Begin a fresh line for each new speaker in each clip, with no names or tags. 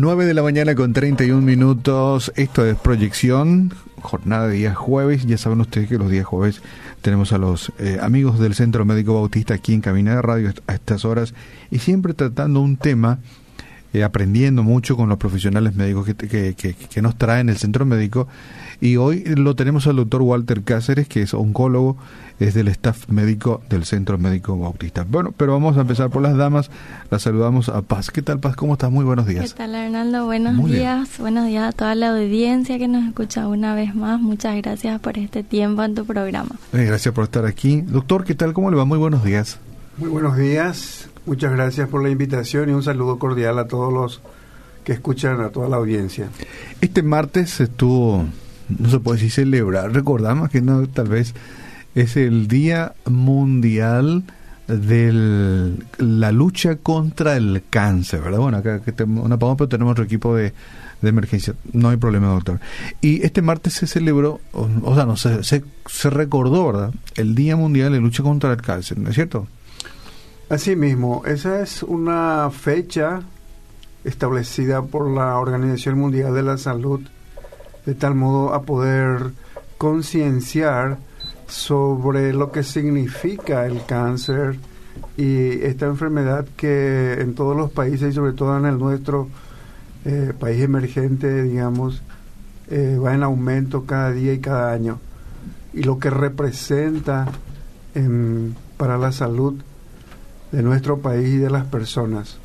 de la mañana, 9 de la mañana con 31 minutos. Esto es proyección, jornada de días jueves. Ya saben ustedes que los días jueves tenemos a los eh, amigos del Centro Médico Bautista aquí en Cabina de Radio a estas horas y siempre tratando un tema, eh, aprendiendo mucho con los profesionales médicos que, que, que, que nos traen el Centro Médico. Y hoy lo tenemos al doctor Walter Cáceres, que es oncólogo es del staff médico del Centro Médico Bautista. Bueno, pero vamos a empezar por las damas. Las saludamos a Paz. ¿Qué tal, Paz? ¿Cómo estás? Muy buenos días.
¿Qué tal, Arnaldo? Buenos días. Buenos días a toda la audiencia que nos escucha una vez más. Muchas gracias por este tiempo en tu programa.
Eh, gracias por estar aquí. Doctor, ¿qué tal? ¿Cómo le va? Muy buenos días.
Muy buenos días. Muchas gracias por la invitación y un saludo cordial a todos los que escuchan, a toda la audiencia.
Este martes estuvo, no se puede decir celebrar, recordamos que no, tal vez es el Día Mundial de la lucha contra el cáncer, ¿verdad? Bueno, acá que tenemos una pausa, pero tenemos otro equipo de, de, emergencia. No hay problema, doctor. Y este martes se celebró, o, sea, no, se, se, se, recordó, ¿verdad? El Día Mundial de Lucha contra el Cáncer, ¿no es cierto?
Así mismo, esa es una fecha establecida por la Organización Mundial de la Salud, de tal modo a poder concienciar sobre lo que significa el cáncer y esta enfermedad que en todos los países y sobre todo en el nuestro eh, país emergente, digamos, eh, va en aumento cada día y cada año. Y lo que representa en, para la salud de nuestro país y de las personas.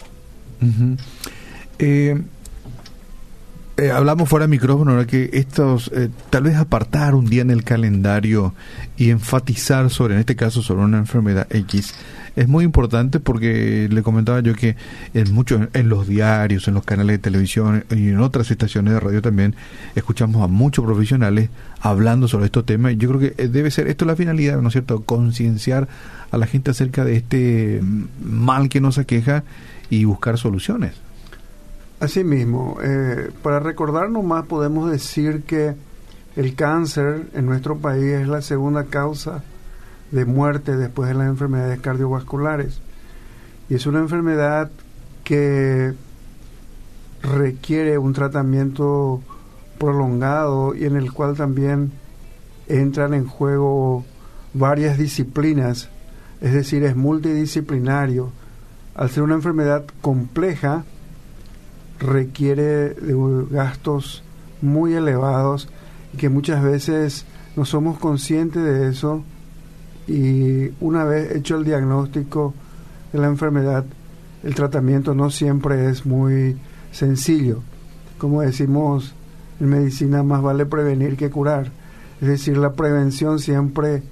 Eh, hablamos fuera de micrófono ¿no? que estos eh, tal vez apartar un día en el calendario y enfatizar sobre en este caso sobre una enfermedad X es muy importante porque le comentaba yo que en muchos en los diarios en los canales de televisión y en otras estaciones de radio también escuchamos a muchos profesionales hablando sobre estos temas. Y yo creo que debe ser esto la finalidad no es cierto concienciar a la gente acerca de este mal que nos aqueja y buscar soluciones
Asimismo, eh, para recordarnos más podemos decir que el cáncer en nuestro país es la segunda causa de muerte después de las enfermedades cardiovasculares. Y es una enfermedad que requiere un tratamiento prolongado y en el cual también entran en juego varias disciplinas, es decir, es multidisciplinario. Al ser una enfermedad compleja, requiere de gastos muy elevados y que muchas veces no somos conscientes de eso y una vez hecho el diagnóstico de la enfermedad, el tratamiento no siempre es muy sencillo. Como decimos en medicina, más vale prevenir que curar. Es decir, la prevención siempre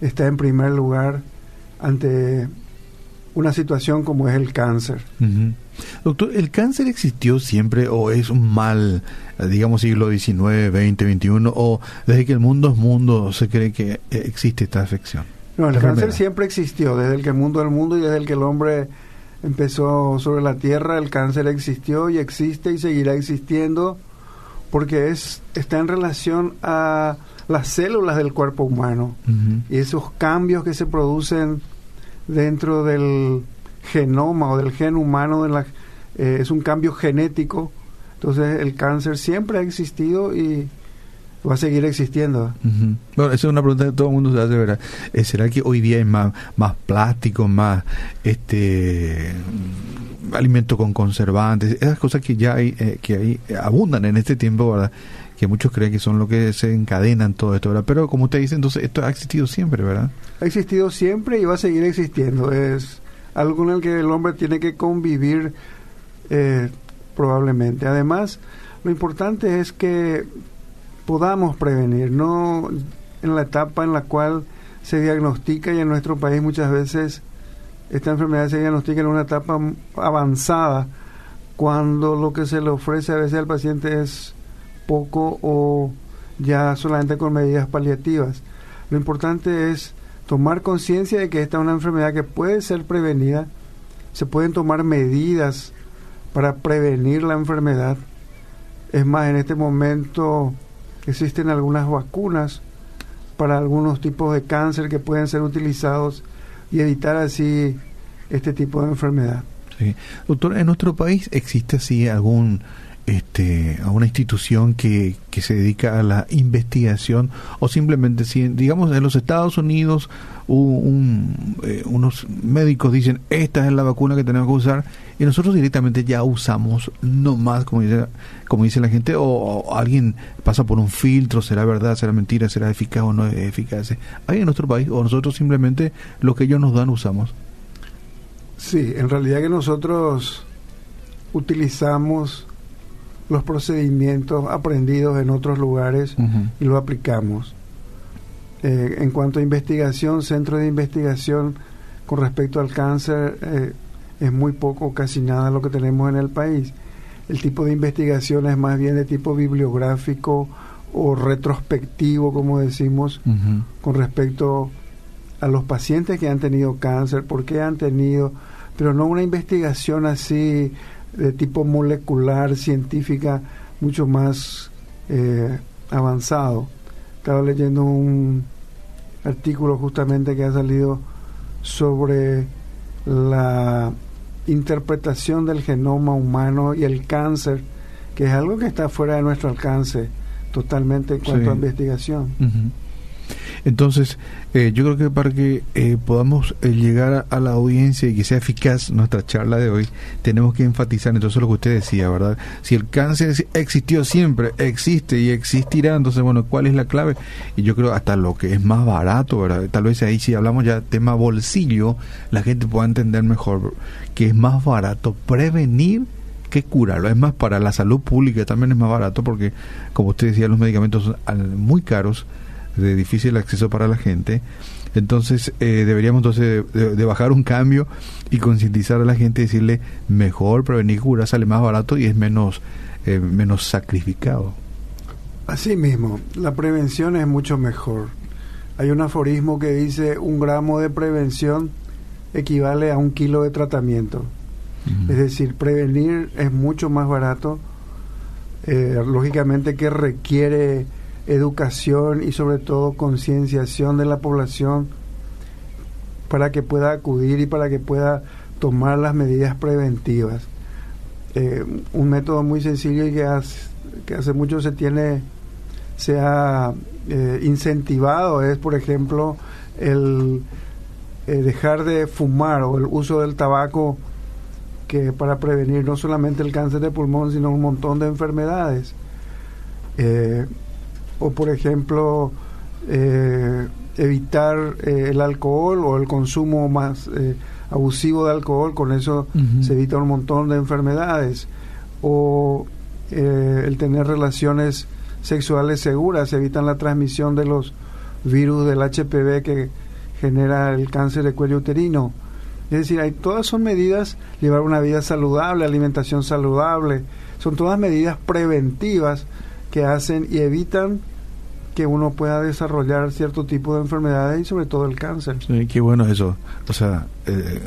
está en primer lugar ante una situación como es el cáncer.
Uh -huh. Doctor, ¿el cáncer existió siempre o es un mal, digamos, siglo XIX, XX, XXI, o desde que el mundo es mundo se cree que existe esta afección?
No, el cáncer siempre existió, desde que el mundo es el mundo y desde el que el hombre empezó sobre la tierra, el cáncer existió y existe y seguirá existiendo porque es está en relación a las células del cuerpo humano uh -huh. y esos cambios que se producen dentro del genoma o del gen humano eh, es un cambio genético. Entonces el cáncer siempre ha existido y va a seguir existiendo.
Uh bueno esa es una pregunta que todo el mundo se hace verdad eh, será que hoy día hay más más plástico más este alimento con conservantes esas cosas que ya hay eh, que hay abundan en este tiempo verdad que muchos creen que son lo que se encadenan todo esto, ¿verdad? Pero como usted dice, entonces esto ha existido siempre, ¿verdad?
Ha existido siempre y va a seguir existiendo. Es algo con el que el hombre tiene que convivir eh, probablemente. Además, lo importante es que podamos prevenir, no en la etapa en la cual se diagnostica y en nuestro país muchas veces esta enfermedad se diagnostica en una etapa avanzada cuando lo que se le ofrece a veces al paciente es poco o ya solamente con medidas paliativas. Lo importante es tomar conciencia de que esta es una enfermedad que puede ser prevenida, se pueden tomar medidas para prevenir la enfermedad. Es más, en este momento existen algunas vacunas para algunos tipos de cáncer que pueden ser utilizados y evitar así este tipo de enfermedad.
Sí. Doctor, ¿en nuestro país existe así algún este, a una institución que, que se dedica a la investigación o simplemente si digamos en los Estados Unidos un, eh, unos médicos dicen esta es la vacuna que tenemos que usar y nosotros directamente ya usamos no más como dice, como dice la gente o, alguien pasa por un filtro será verdad será mentira será eficaz o no eficaz hay en nuestro país o nosotros simplemente lo que ellos nos dan usamos.
Sí en realidad que nosotros utilizamos los procedimientos aprendidos en otros lugares y lo aplicamos. Eh, en cuanto a investigación, centro de investigación con respecto al cáncer, eh, es muy poco, casi nada lo que tenemos en el país. El tipo de investigación es más bien de tipo bibliográfico o retrospectivo, como decimos, con respecto a los pacientes que han tenido cáncer, por qué han tenido, pero no una investigación así de tipo molecular, científica, mucho más eh, avanzado. Estaba leyendo un artículo justamente que ha salido sobre la interpretación del genoma humano y el cáncer, que es algo que está fuera de nuestro alcance totalmente en cuanto a investigación.
Entonces, eh, yo creo que para que eh, podamos eh, llegar a, la audiencia y que sea eficaz nuestra charla de hoy, tenemos que enfatizar entonces lo que usted decía, ¿verdad? Si el cáncer existió siempre, existe y existirá, entonces, bueno, ¿cuál es la clave? Y yo creo hasta lo que es más barato, ¿verdad? Tal vez ahí si hablamos ya tema bolsillo, la gente pueda entender mejor que es más barato prevenir que curarlo. Es más, para la salud pública también es más barato porque, como usted decía, los medicamentos son muy caros de difícil acceso para la gente. Entonces eh, deberíamos entonces de, bajar un cambio y concientizar a la gente, decirle mejor prevenir cura sale más barato y es menos eh, menos sacrificado.
Así mismo, la prevención es mucho mejor. Hay un aforismo que dice un gramo de prevención equivale a un kilo de tratamiento. Es decir, prevenir es mucho más barato. Eh, lógicamente que requiere educación y sobre todo concienciación de la población para que pueda acudir y para que pueda tomar las medidas preventivas. Eh, un método muy sencillo y que hace, mucho se tiene se ha eh, incentivado es por ejemplo el eh, dejar de fumar o el uso del tabaco que para prevenir no solamente el cáncer de pulmón sino un montón de enfermedades o por ejemplo eh, evitar eh, el alcohol o el consumo más eh, abusivo de alcohol, con eso se evita un montón de enfermedades, o el tener relaciones sexuales seguras, se evitan la transmisión de los virus del HPV que genera el cáncer de cuello uterino. Es decir, hay, todas son medidas, llevar una vida saludable, alimentación saludable, son todas medidas preventivas que hacen y evitan que uno pueda desarrollar cierto tipo de enfermedades y sobre todo el cáncer.
Sí, qué bueno eso. O sea, eh,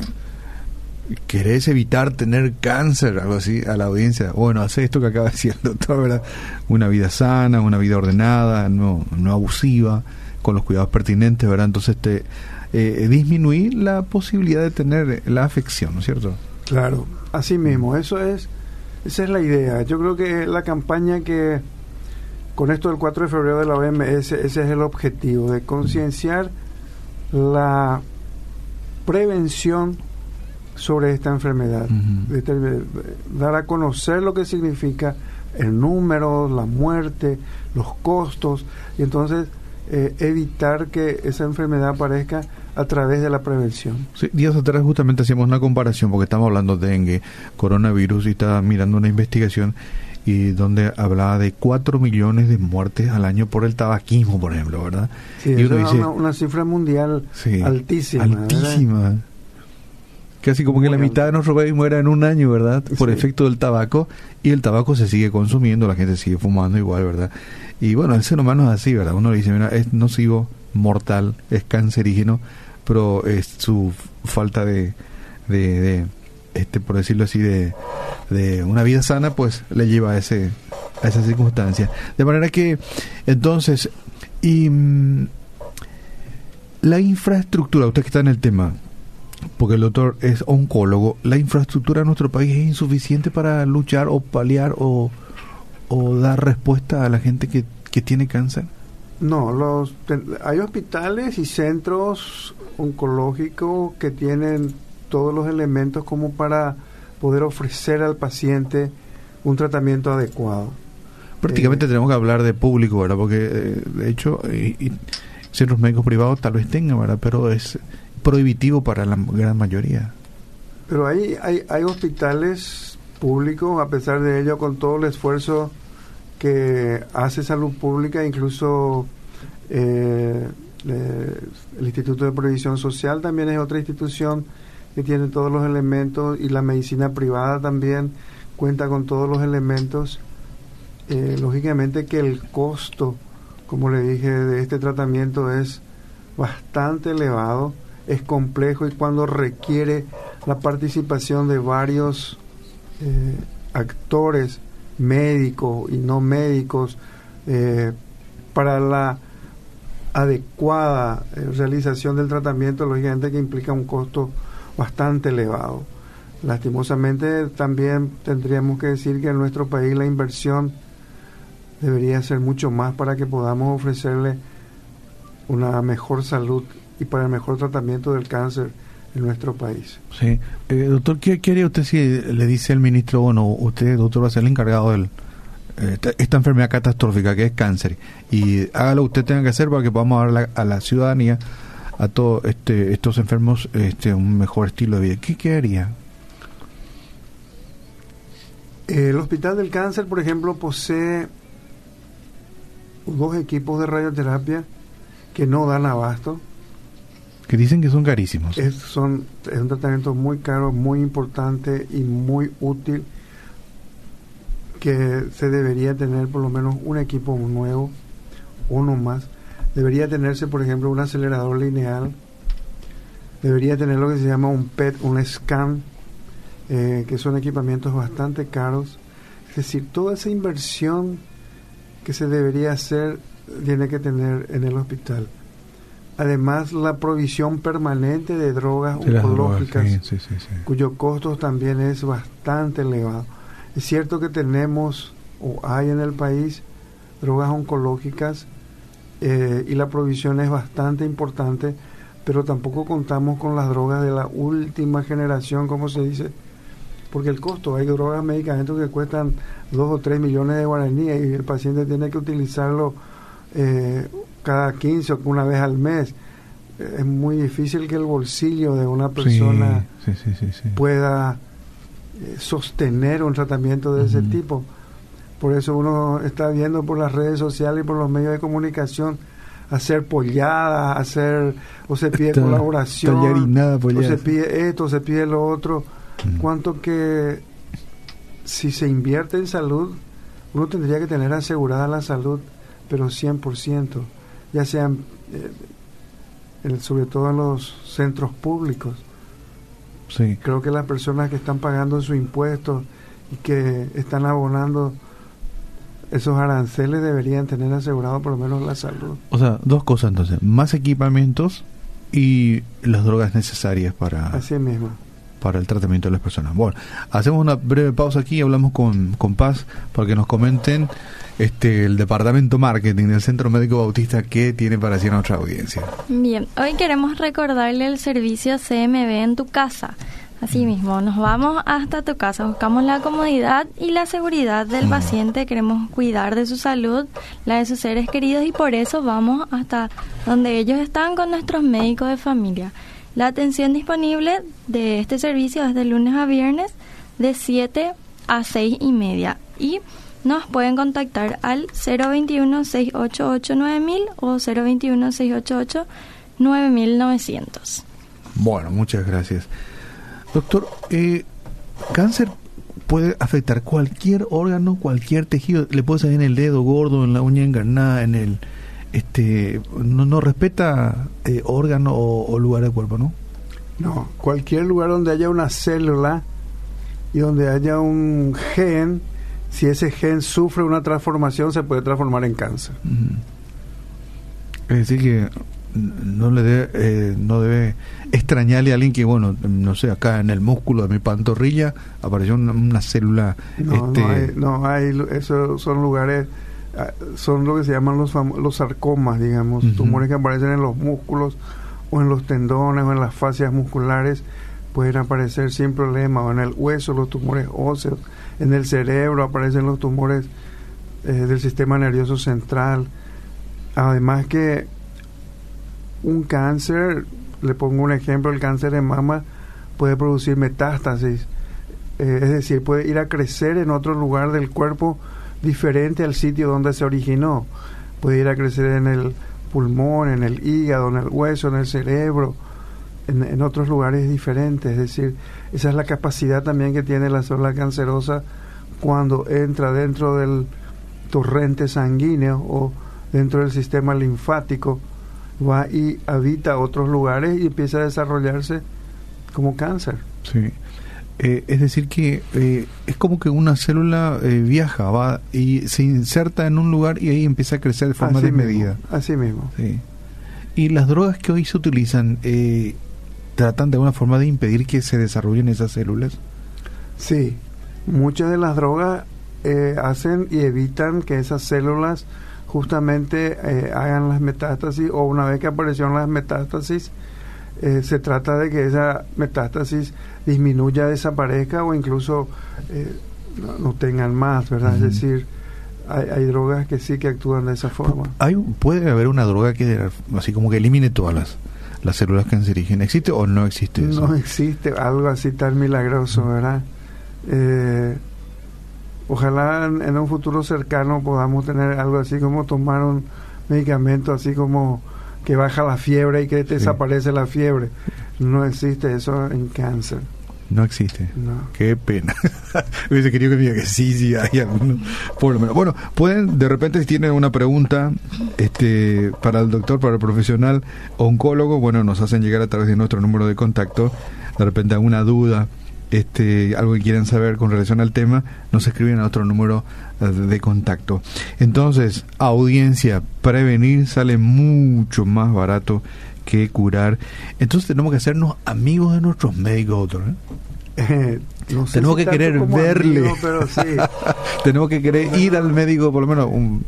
querés evitar tener cáncer, algo así, a la audiencia. Bueno, hace esto que acaba diciendo ¿verdad? Una vida sana, una vida ordenada, no, no abusiva, con los cuidados pertinentes, ¿verdad? Entonces, te, eh, disminuir la posibilidad de tener la afección, ¿no es cierto?
Claro, así mismo, eso es, esa es la idea. Yo creo que la campaña que con esto del 4 de febrero de la OMS, ese es el objetivo, de concienciar la prevención sobre esta enfermedad, dar a conocer lo que significa el número, la muerte, los costos, y entonces eh, evitar que esa enfermedad aparezca a través de la prevención.
Sí, días atrás justamente hacíamos una comparación porque estamos hablando de dengue, coronavirus y estaba mirando una investigación y donde hablaba de 4 millones de muertes al año por el tabaquismo, por ejemplo, ¿verdad?
Sí, y uno dice, una, cifra mundial altísima.
Altísima. Casi como que la mitad de nuestro país muera en un año, ¿verdad? Por efecto del tabaco. Y el tabaco se sigue consumiendo, la gente sigue fumando igual, ¿verdad? Y bueno, el ser humano es así, ¿verdad? Uno le dice, mira, es nocivo, mortal, es cancerígeno, pero es su falta de, de este por decirlo así de, de una vida sana pues le lleva a ese a esa circunstancia de manera que entonces y mm, la infraestructura usted que está en el tema porque el doctor es oncólogo, ¿la infraestructura de nuestro país es insuficiente para luchar o paliar o, o dar respuesta a la gente que, que tiene cáncer?
No, los, hay hospitales y centros oncológicos que tienen todos los elementos como para poder ofrecer al paciente un tratamiento adecuado.
Prácticamente eh, tenemos que hablar de público, ¿verdad? Porque eh, de hecho y, centros médicos privados tal vez tengan, ¿verdad? Pero es prohibitivo para la gran mayoría.
Pero hay, hay, hay hospitales públicos, a pesar de ello, con todo el esfuerzo que hace salud pública, incluso eh, el Instituto de Previsión Social también es otra institución que tiene todos los elementos y la medicina privada también cuenta con todos los elementos. Eh, lógicamente que el costo, como le dije, de este tratamiento es bastante elevado, es complejo y cuando requiere la participación de varios eh, actores, médicos y no médicos, eh, para la adecuada realización del tratamiento, lógicamente que implica un costo bastante elevado. Lastimosamente también tendríamos que decir que en nuestro país la inversión debería ser mucho más para que podamos ofrecerle una mejor salud y para el mejor tratamiento del cáncer en nuestro país.
Sí. Eh, doctor, ¿qué, haría usted si le dice el ministro, bueno, usted, doctor, va a ser el encargado de eh, esta, enfermedad catastrófica que es cáncer y haga lo que usted tenga que hacer para que podamos dar a la ciudadanía a todos este, estos enfermos este, un mejor estilo de vida. ¿Qué, qué haría?
El Hospital del Cáncer, por ejemplo, posee dos equipos de radioterapia que no dan abasto.
Que dicen que son carísimos.
Es, son, es un tratamiento muy caro, muy importante y muy útil que se debería tener por lo menos un equipo nuevo, uno más. Debería tenerse, por ejemplo, un acelerador lineal. Debería tener lo que se llama un PET, un scan, eh, que son equipamientos bastante caros. Es decir, toda esa inversión que se debería hacer tiene que tener en el hospital. Además, la provisión permanente de drogas oncológicas, cuyo costo también es bastante elevado. Es cierto que tenemos o hay en el país drogas oncológicas eh, y la provisión es bastante importante, pero tampoco contamos con las drogas de la última generación, como se dice, porque el costo, hay drogas, medicamentos que cuestan 2 o 3 millones de guaraníes y el paciente tiene que utilizarlo eh, cada 15 o una vez al mes. Es muy difícil que el bolsillo de una persona pueda eh, sostener un tratamiento de ese tipo. Por eso uno está viendo por las redes sociales y por los medios de comunicación hacer polladas, hacer, o se pide colaboración, o se pide esto, o se pide lo otro. Mm. Cuanto que si se invierte en salud, uno tendría que tener asegurada la salud, pero 100%, ya sean, eh, sobre todo en los centros públicos. Sí. Creo que las personas que están pagando sus impuestos y que están abonando esos aranceles deberían tener asegurado por lo menos la salud.
O sea, dos cosas entonces, más equipamientos y las drogas necesarias para,
Así mismo.
para el tratamiento de las personas. Bueno, hacemos una breve pausa aquí y hablamos con, con Paz para que nos comenten este el departamento marketing del Centro Médico Bautista que tiene para decir a nuestra audiencia.
Bien, hoy queremos recordarle el servicio CMB en tu casa Asimismo, nos vamos hasta tu casa, buscamos la comodidad y la seguridad del paciente, queremos cuidar de su salud, la de sus seres queridos y por eso vamos hasta donde ellos están con nuestros médicos de familia. La atención disponible de este servicio es de lunes a viernes de 7 a 6 y media y nos pueden contactar al 021-688-9000 o 021-688-9900.
Bueno, muchas gracias. Doctor, eh, ¿cáncer puede afectar cualquier órgano, cualquier tejido? Le puede salir en el dedo gordo, en la uña engarnada, en el... este No, no respeta eh, órgano o, lugar del cuerpo, ¿no?
No, cualquier lugar donde haya una célula y donde haya un gen, si ese gen sufre una transformación, se puede transformar en cáncer.
Es decir, que no le debe, eh, no debe extrañarle a alguien que, bueno, no sé, acá en el músculo de mi pantorrilla apareció una, célula.
No, este... no, hay, no hay, esos son lugares, ah, son lo que se llaman los, los sarcomas, digamos, tumores que aparecen en los músculos o en los tendones o en las fascias musculares, pueden aparecer sin problema, o en el hueso, los tumores óseos, en el cerebro aparecen los tumores eh, del sistema nervioso central. Además que un cáncer, le pongo un ejemplo, el cáncer de mama puede producir metástasis, eh, es decir, puede ir a crecer en otro lugar del cuerpo diferente al sitio donde se originó. Puede ir a crecer en el pulmón, en el hígado, en el hueso, en el cerebro, en, en otros lugares diferentes. Es decir, esa es la capacidad también que tiene la célula cancerosa cuando entra dentro del torrente sanguíneo o dentro del sistema linfático va y habita otros lugares y empieza a desarrollarse como cáncer.
Sí. Eh, es decir, que eh, es como que una célula eh, viaja, va y se inserta en un lugar y ahí empieza a crecer de forma desmedida.
así mismo.
Sí. Y las drogas que hoy se utilizan tratan de alguna forma de impedir que se desarrollen esas células.
Sí, muchas de las drogas hacen y evitan que esas células justamente eh, hagan las metástasis o una vez que aparecieron las metástasis, eh, se trata de que esa metástasis disminuya, desaparezca o incluso eh, no, tengan más, ¿verdad? Es decir, hay, hay, drogas que sí que actúan de esa forma.
Hay, ¿Puede haber una droga que así como que elimine todas las, las células cancerígenas? ¿Existe o no existe eso?
No existe algo así tan milagroso, ¿verdad? Eh, ojalá en, un futuro cercano podamos tener algo así como tomar un medicamento así como que baja la fiebre y que desaparece la fiebre. No existe eso en cáncer.
No existe. No. Qué pena. Hubiese querido que me diga que sí, sí, hay alguno. Por lo menos. Bueno, pueden, de repente, si tienen una pregunta este, para el doctor, para el profesional oncólogo, bueno, nos hacen llegar a través de nuestro número de contacto. De repente, alguna duda, este, algo que quieran saber con relación al tema, nos escriben a otro número eh, de contacto. Entonces, audiencia, prevenir sale mucho más barato que curar. Entonces tenemos que hacernos amigos de nuestros médicos, doctor. ¿eh? tenemos que querer verle. tenemos que querer ir al médico por lo menos un,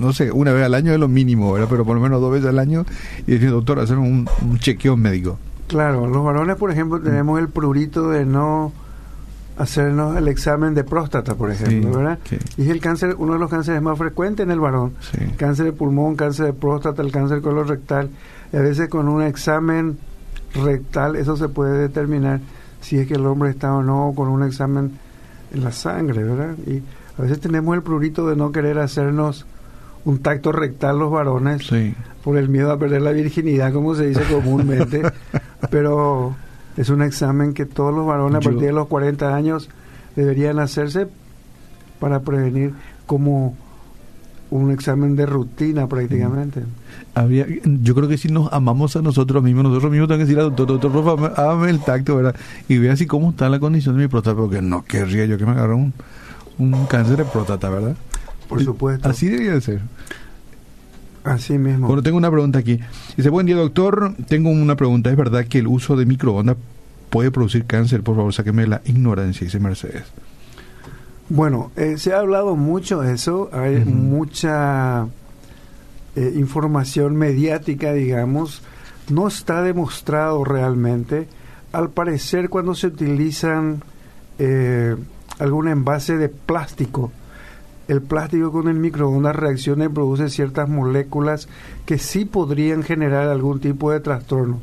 no sé, una vez al año es lo mínimo, pero por lo menos dos veces al año y decir, doctor, hacer un chequeo médico.
Claro, los varones, por ejemplo, tenemos el prurito de no hacernos el examen de próstata, por ejemplo, ¿verdad? Y es el cáncer, uno de los cánceres más frecuentes en el varón. Cáncer de pulmón, cáncer de próstata, el cáncer colorectal. Y a veces con un examen rectal eso se puede determinar si es que el hombre está o no con un examen en la sangre, ¿verdad? Y a veces tenemos el prurito de no querer hacernos un tacto rectal los varones por el miedo a perder la virginidad, como se dice comúnmente. Pero es un examen que todos los varones a partir de los 40 años deberían hacerse para prevenir como un examen de rutina prácticamente.
Había, yo creo que si nos amamos a nosotros mismos, nosotros mismos tenemos que decir al doctor, doctor, hágame el tacto, ¿verdad? Y vea así cómo está la condición de mi próstata, porque no querría yo que me agarre un, un cáncer de próstata, ¿verdad?
Por supuesto.
Así debería de ser.
Así mismo.
Bueno, tengo una pregunta aquí. Dice, buen día doctor, tengo una pregunta. ¿Es verdad que el uso de microondas puede producir cáncer? Por favor, sáqueme la ignorancia, dice Mercedes.
Bueno, eh, se ha hablado mucho de eso, hay mucha eh, información mediática, digamos, no está demostrado realmente. Al parecer, cuando se utilizan eh, algún envase de plástico, el plástico con el microondas reacciona y produce ciertas moléculas que sí podrían generar algún tipo de trastorno.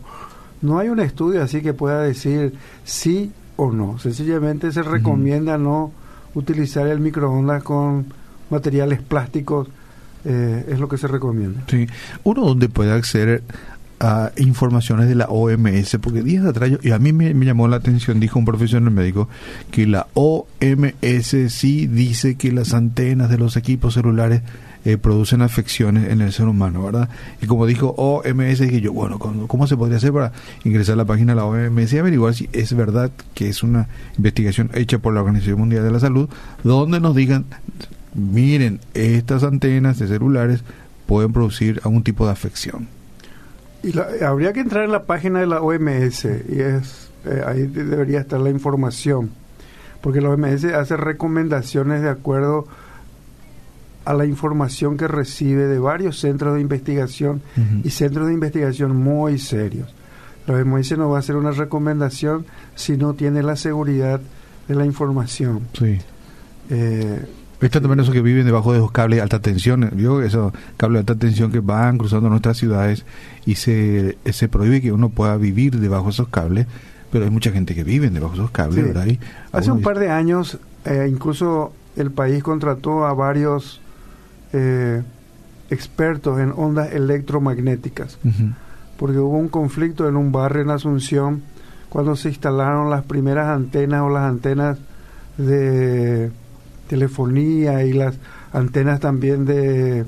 No hay un estudio así que pueda decir sí o no. Sencillamente se recomienda no utilizar el microondas con materiales plásticos. Eh, es lo que se recomienda.
Sí. Uno donde puede acceder informaciones de la OMS, porque días atrás, y a mí me, llamó la atención, dijo un profesional médico, que la OMS sí dice que las antenas de los equipos celulares eh, producen afecciones en el ser humano, ¿verdad? Y como dijo OMS, dije yo, bueno, ¿cómo se podría hacer para ingresar a la página de la OMS y averiguar si es verdad que es una investigación hecha por la Organización Mundial de la Salud, donde nos digan, miren, estas antenas de celulares pueden producir algún tipo de afección?
Y habría que entrar en la página de la OMS y es eh, ahí debería estar la información, porque la OMS hace recomendaciones de acuerdo a la información que recibe de varios centros de investigación y centros de investigación muy serios. La OMS no va a hacer una recomendación si no tiene la seguridad de la información.
Sí. Eh, Está también esos que viven debajo de esos cables de alta tensión, ¿vio? Esos cables de alta tensión que van cruzando nuestras ciudades y se, se prohíbe que uno pueda vivir debajo de esos cables, pero hay mucha gente que vive debajo de esos cables, ¿verdad?
Hace un par de años, eh, incluso el país contrató a varios eh, expertos en ondas electromagnéticas, porque hubo un conflicto en un barrio en Asunción cuando se instalaron las primeras antenas o las antenas de telefonía y las antenas también de,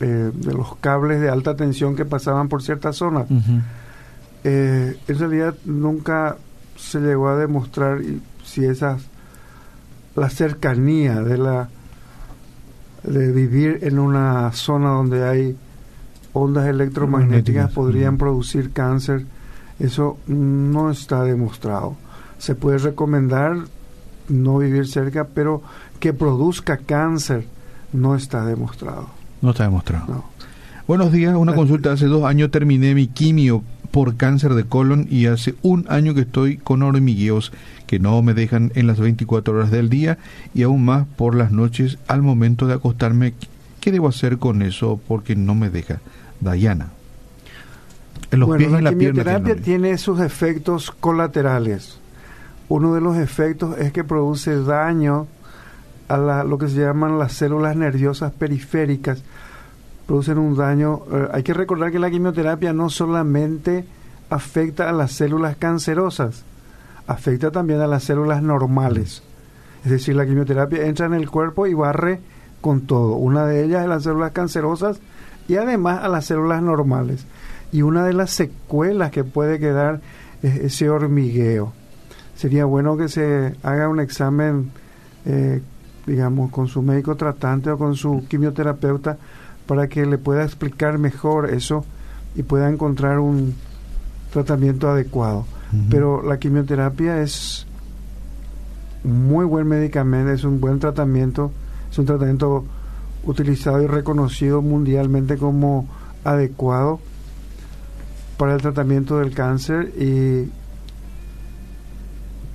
eh, de los cables de alta tensión que pasaban por ciertas zonas. Eh, en realidad nunca se llegó a demostrar si esas la cercanía de la de vivir en una zona donde hay ondas electromagnéticas podrían producir cáncer eso no está demostrado. Se puede recomendar no vivir cerca, pero que produzca cáncer no está demostrado.
No está demostrado. Buenos días, una consulta. Hace dos años terminé mi quimio por cáncer de colon y hace un año que estoy con hormigueos que no me dejan en las 24 horas del día y aún más por las noches al momento de acostarme. ¿Qué debo hacer con eso? Porque no me deja. Dayana.
En los pies y la, quimioterapia tiene sus efectos colaterales uno de los efectos es que produce daño a la, lo que se llaman las células nerviosas periféricas. Producen un daño. Eh, hay que recordar que la quimioterapia no solamente afecta a las células cancerosas, afecta también a las células normales. Es decir, la quimioterapia entra en el cuerpo y barre con todo. Una de ellas es las células cancerosas y además a las células normales. Y una de las secuelas que puede quedar es ese hormigueo sería bueno que se haga un examen, eh, digamos, con su médico tratante o con su quimioterapeuta para que le pueda explicar mejor eso y pueda encontrar un tratamiento adecuado. Pero la quimioterapia es un muy buen medicamento, es un buen tratamiento, es un tratamiento utilizado y reconocido mundialmente como adecuado para el tratamiento del cáncer y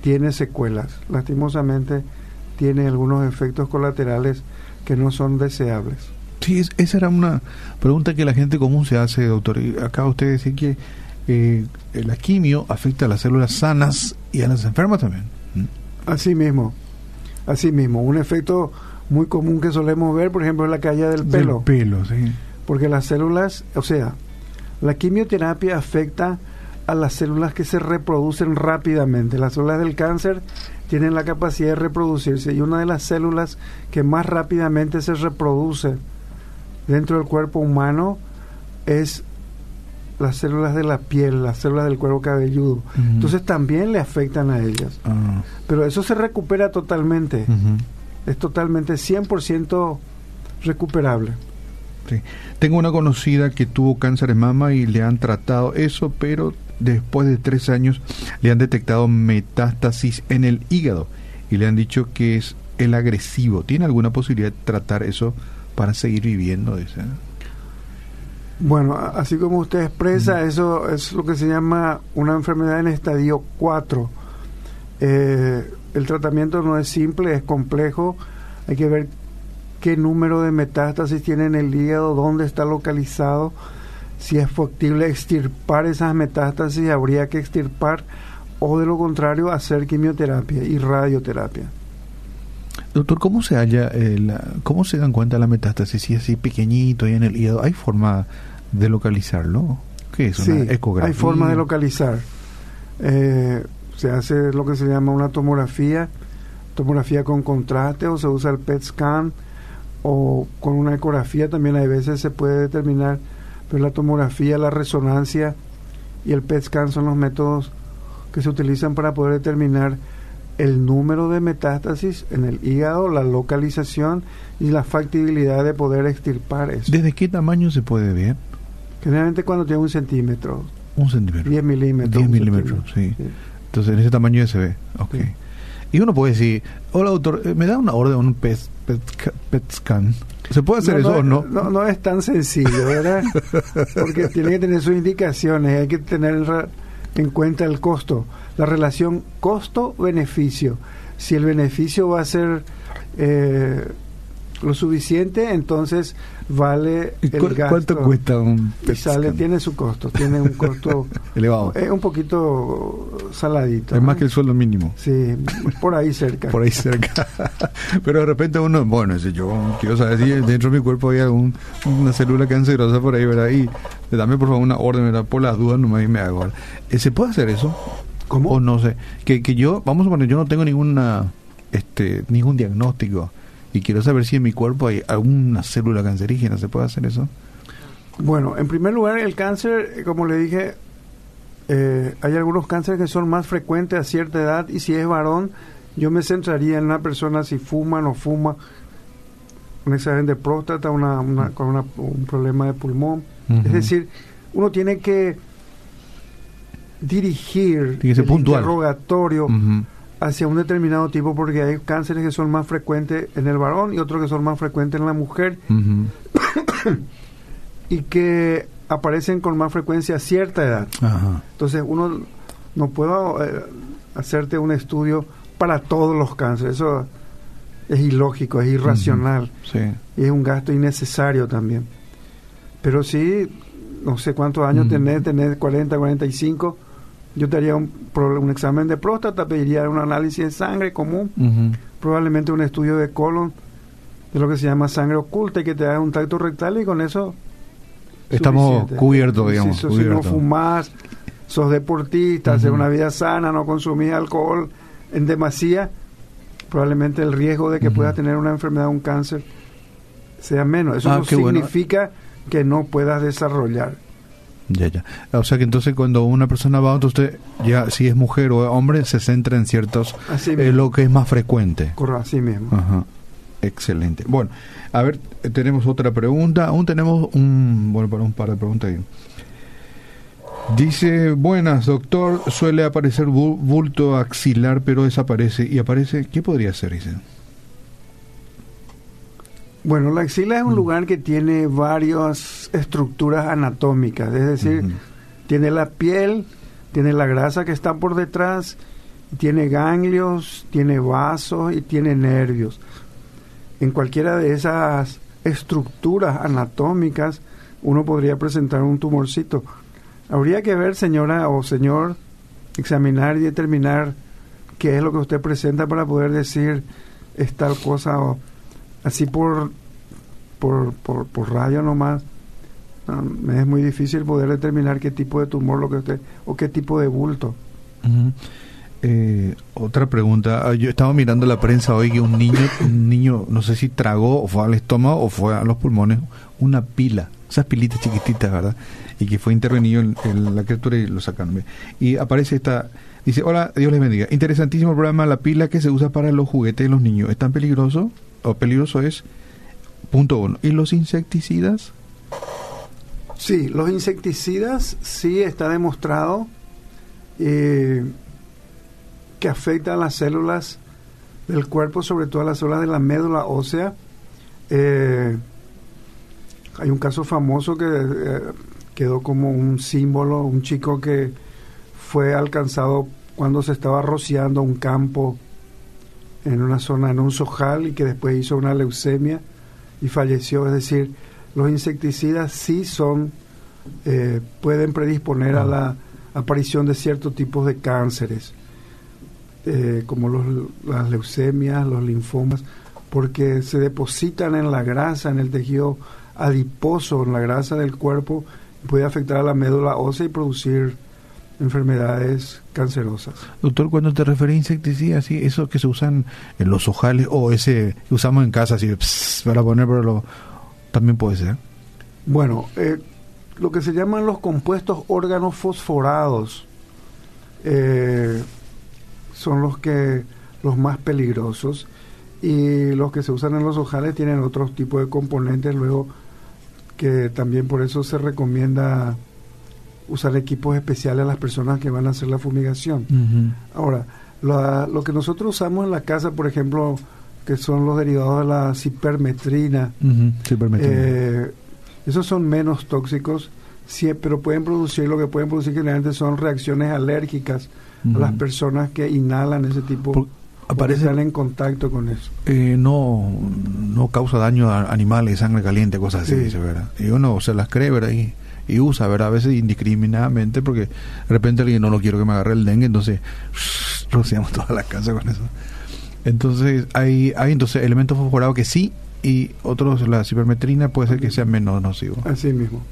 tiene secuelas. Lastimosamente tiene algunos efectos colaterales que no son deseables.
Sí, esa era una pregunta que la gente común se hace, doctor. Acaba usted de decir que eh, la quimio afecta a las células sanas y a las enfermas también.
Así mismo, así mismo. Un efecto muy común que solemos ver, por ejemplo, es la caída del pelo.
Del pelo, sí.
Porque las células, o sea, la quimioterapia afecta a las células que se reproducen rápidamente. Las células del cáncer tienen la capacidad de reproducirse y una de las células que más rápidamente se reproduce dentro del cuerpo humano es las células de la piel, las células del cuero cabelludo. Entonces también le afectan a ellas. Ah. Pero eso se recupera totalmente. Es totalmente 100% recuperable.
Tengo una conocida que tuvo cáncer de mama y le han tratado eso, pero después de tres años le han detectado metástasis en el hígado y le han dicho que es el agresivo. ¿Tiene alguna posibilidad de tratar eso para seguir viviendo?
Bueno, así como usted expresa, eso es lo que se llama una enfermedad en estadio 4. Eh, el tratamiento no es simple, es complejo. Hay que ver qué número de metástasis tiene en el hígado, dónde está localizado si es factible extirpar esas metástasis, habría que extirpar o de lo contrario hacer quimioterapia y radioterapia.
Doctor, ¿cómo se halla, cómo se dan cuenta la metástasis? Si es así pequeñito y en el hígado, ¿hay forma de localizarlo?
¿Qué es? ¿Una sí, hay forma de localizar. Eh, se hace lo que se llama una tomografía, tomografía con contraste o se usa el PET scan o con una ecografía también hay veces se puede determinar pero la tomografía, la resonancia y el PET scan son los métodos que se utilizan para poder determinar el número de metástasis en el hígado, la localización y la factibilidad de poder extirpar eso.
¿Desde qué tamaño se puede ver?
Generalmente cuando tiene un centímetro.
Un centímetro.
10 milímetros.
10 milímetros, sí. Entonces en ese tamaño se ve. Ok. Y uno puede decir, hola doctor, eh, ¿me da una orden, un PET, PET, scan? ¿Se puede hacer eso o no?
no? No es tan sencillo, ¿verdad? Porque tiene que tener sus indicaciones, hay que tener en cuenta el costo, la relación costo-beneficio. Si el beneficio va a ser eh, lo suficiente, entonces vale el gasto.
¿Cuánto cuesta un
sale, Tiene su costo, tiene un costo
elevado.
Es un poquito saladito.
Es más que el sueldo mínimo.
Sí, por ahí cerca.
por ahí cerca. Pero de repente uno, bueno, si yo quiero saber si dentro de mi cuerpo hay alguna célula cancerosa por ahí, ¿verdad? Y dame por favor una orden, ¿verdad? Por las dudas nomás y me hago. Eh, ¿Se puede hacer eso?
¿Cómo?
O no sé. Que, que yo, vamos a poner, yo no tengo ninguna, este, ningún diagnóstico y quiero saber si en mi cuerpo hay alguna célula cancerígena. ¿Se puede hacer eso?
Bueno, en primer lugar, el cáncer, como le dije, eh, hay algunos cánceres que son más frecuentes a cierta edad y si es varón, yo me centraría en una persona si fuma o no fuma, un examen de próstata, una, una, con un problema de pulmón. Es decir, uno tiene que dirigir
el
interrogatorio hacia un determinado tipo porque hay cánceres que son más frecuentes en el varón y otros que son más frecuentes en la mujer. Y que aparecen con más frecuencia a cierta edad. Entonces uno no puede eh, hacerte un estudio para todos los cánceres, eso es ilógico, es irracional. Y es un gasto innecesario también. Pero sí, no sé cuántos años tenés, tenés 40, 45 yo te haría un, un examen de próstata, pediría un análisis de sangre común, probablemente un estudio de colon, de lo que se llama sangre oculta, y que te haga un tacto rectal y con eso...
Estamos cubiertos, digamos. Si,
no fumas, sos deportista, haces una vida sana, no consumís alcohol en demasía, probablemente el riesgo de que puedas tener una enfermedad, un cáncer, sea menos. Eso ah, no significa que no puedas desarrollar.
Ya, ya. O sea que entonces cuando una persona va, entonces ya si es mujer o hombre, se centra en ciertos, eh, lo que es más frecuente.
Correcto, así mismo.
Ajá. Excelente. Bueno, a ver, eh, tenemos otra pregunta. Aún tenemos un, bueno, para un par de preguntas ahí. Dice, buenas, doctor, suele aparecer bulto axilar, pero desaparece y aparece, ¿qué podría ser? Dice.
Bueno, la axila es un mm. lugar que tiene varias estructuras anatómicas, es decir, tiene la piel, tiene la grasa que está por detrás, tiene ganglios, tiene vasos y tiene nervios. En cualquiera de esas estructuras anatómicas uno podría presentar un tumorcito. Habría que ver, señora o señor, examinar y determinar qué es lo que usted presenta para poder decir es tal cosa o así por, por, por, por radio nomás, me es muy difícil poder determinar qué tipo de tumor lo que o qué tipo de bulto.
Eh, otra pregunta, ah, yo estaba mirando la prensa hoy que un niño, un niño, no sé si tragó o fue al estómago o fue a los pulmones, una pila, esas pilitas chiquititas, ¿verdad? Y que fue intervenido en, la criatura y lo sacaron. Y aparece esta, dice, hola, Dios les bendiga, interesantísimo programa, la pila que se usa para los juguetes de los niños, ¿es tan peligroso? ¿O peligroso es? Punto uno. ¿Y los insecticidas?
Sí, los insecticidas sí está demostrado eh, que afectan las células del cuerpo, sobre todo las células de la médula ósea. Eh, hay un caso famoso que eh, quedó como un símbolo, un chico que fue alcanzado cuando se estaba rociando un campo en una zona, en un sojal, y que después hizo una leucemia y falleció. Es decir, los insecticidas sí son, eh, pueden predisponer a la aparición de ciertos tipos de cánceres, eh, como los, las leucemias, los linfomas, porque se depositan en la grasa, en el tejido adiposo, en la grasa del cuerpo, puede afectar a la médula ósea y producir enfermedades cancerosas.
Doctor, cuando te referís a insecticidas, ¿sí? eso que se usan en los ojales o ese que usamos en casa así, para poner, pero lo, también puede ser.
Bueno, eh, lo que se llaman los compuestos órganos fosforados eh, son los que los más peligrosos y los que se usan en los ojales tienen otros tipos de componentes luego que también por eso se recomienda usar equipos especiales a las personas que van a hacer la fumigación. Ahora, lo, que nosotros usamos en la casa, por ejemplo, que son los derivados de la cipermetrina, eh, esos son menos tóxicos, sí, pero pueden producir, lo que pueden producir generalmente son reacciones alérgicas a las personas que inhalan ese tipo aparece en contacto con eso.
Eh, no no causa daño a animales, sangre caliente, cosas así, ¿verdad? Y uno se las cree, ¿verdad? Y, y usa, ¿verdad? A veces indiscriminadamente porque de repente alguien no lo quiero que me agarre el dengue, entonces rociamos toda la casa con eso. Entonces hay, hay entonces elementos fosforados que sí y otros, la cibermetrina puede ser que sea menos nocivo.
Así mismo.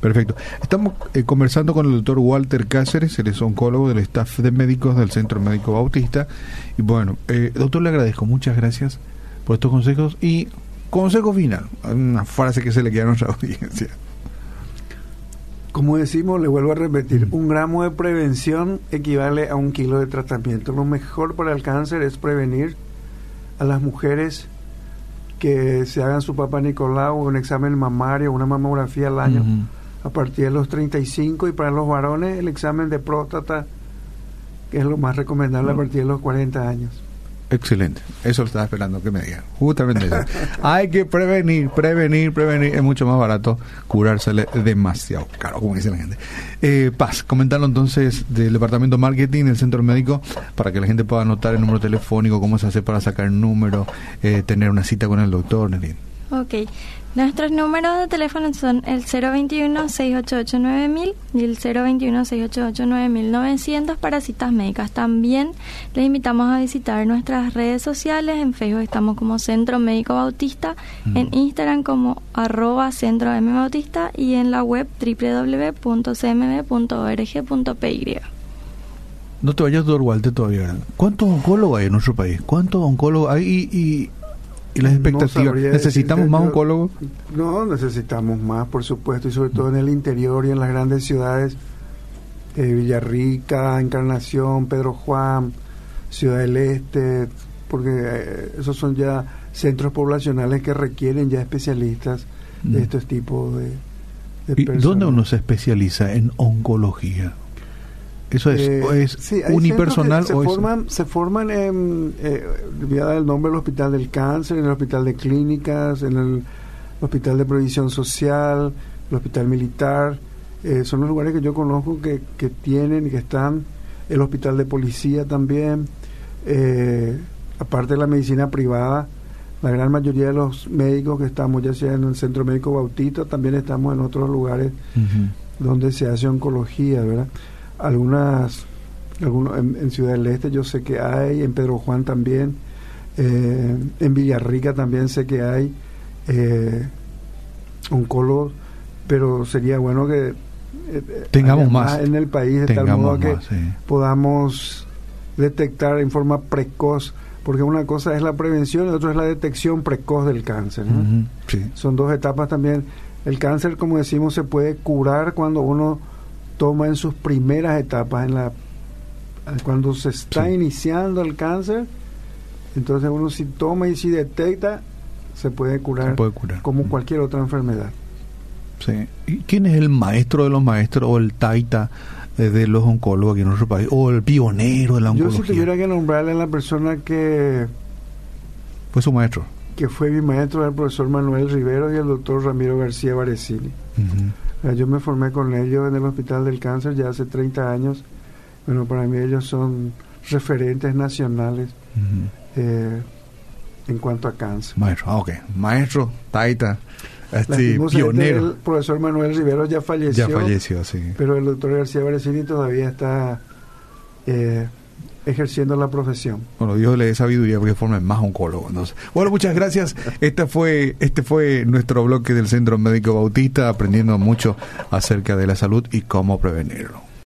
Perfecto. Estamos eh, conversando con el doctor Walter Cáceres, él es oncólogo del staff de médicos del Centro Médico Bautista. Y bueno, eh, doctor, le agradezco, muchas gracias por estos consejos. Y consejo final, una frase que se le queda a nuestra audiencia.
Como decimos, le vuelvo a repetir, un gramo de prevención equivale a un kilo de tratamiento. Lo mejor para el cáncer es prevenir a las mujeres que se hagan su papá Nicolau, un examen mamario, una mamografía al año a partir de los 35 y para los varones el examen de próstata, que es lo más recomendable a partir de los 40 años.
Excelente, eso lo estaba esperando que me digan. Justamente eso. Hay que prevenir, prevenir, prevenir. Es mucho más barato curársele demasiado caro, como dice la gente. Eh, Paz, comentarlo entonces del departamento marketing del centro médico para que la gente pueda anotar el número telefónico, cómo se hace para sacar el número, eh, tener una cita con el doctor.
Ok, Nuestros números de teléfono son el 021-688-9000 y el 021-688-9900 para citas médicas. También les invitamos a visitar nuestras redes sociales. En Facebook estamos como Centro Médico Bautista, en Instagram como arroba Centro M Bautista y en la web www.cmm.org.py.
No te vayas, doctor Walter, todavía. ¿Cuántos oncólogos hay en nuestro país? ¿Cuántos oncólogos hay? y y las expectativas. ¿Necesitamos más oncólogos?
No, necesitamos más, por supuesto, y sobre todo en el interior y en las grandes ciudades, eh, Villarrica, Encarnación, Pedro Juan, Ciudad del Este, porque eh, esos son ya centros poblacionales que requieren ya especialistas de mm. estos tipos de,
de ¿Y ¿Dónde uno se especializa en oncología? ¿Eso es, eh, es unipersonal
se
o
forman, Se forman en, eh, voy a dar el nombre del Hospital del Cáncer, en el Hospital de Clínicas, en el Hospital de Provisión Social, el Hospital Militar. Eh, son los lugares que yo conozco que, que tienen y que están. El Hospital de Policía también. Eh, aparte de la medicina privada, la gran mayoría de los médicos que estamos, ya sea en el Centro Médico Bautista, también estamos en otros lugares donde se hace oncología, ¿verdad? Algunas, algunos, en, Ciudad del Este yo sé que hay, en Pedro Juan también, eh, en Villarrica también sé que hay eh, oncólogos, pero sería bueno que
eh, tengamos más,
en el país de tal modo que podamos detectar en forma precoz porque una cosa es la prevención y otra es la detección precoz del cáncer. Son dos etapas también. El cáncer, como decimos, se puede curar cuando uno toma en sus primeras etapas, en la cuando se está iniciando el cáncer, entonces uno si toma y si detecta, se puede curar, como cualquier otra enfermedad.
Sí. ¿Y quién es el maestro de los maestros o el taita de los oncólogos aquí en nuestro país? ¿O el pionero de la oncología?
Yo si tuviera que nombrarle a la persona que...
Fue su maestro.
Que fue mi maestro, el profesor Manuel Rivero y el doctor Ramiro García Varecini. Yo me formé con ellos en el Hospital del Cáncer ya hace 30 años. Bueno, para mí ellos son referentes nacionales eh, en cuanto a cáncer.
Maestro, ah, ok. Maestro, Taita, este, pionero.
El profesor Manuel Rivero ya falleció.
Ya falleció, sí.
Pero el doctor García Varecini todavía está eh, ejerciendo la profesión.
Bueno, Dios le dé sabiduría porque forme más oncólogo. Entonces. Bueno, muchas gracias. Este fue, este fue nuestro bloque del Centro Médico Bautista, aprendiendo mucho acerca de la salud y cómo prevenirlo.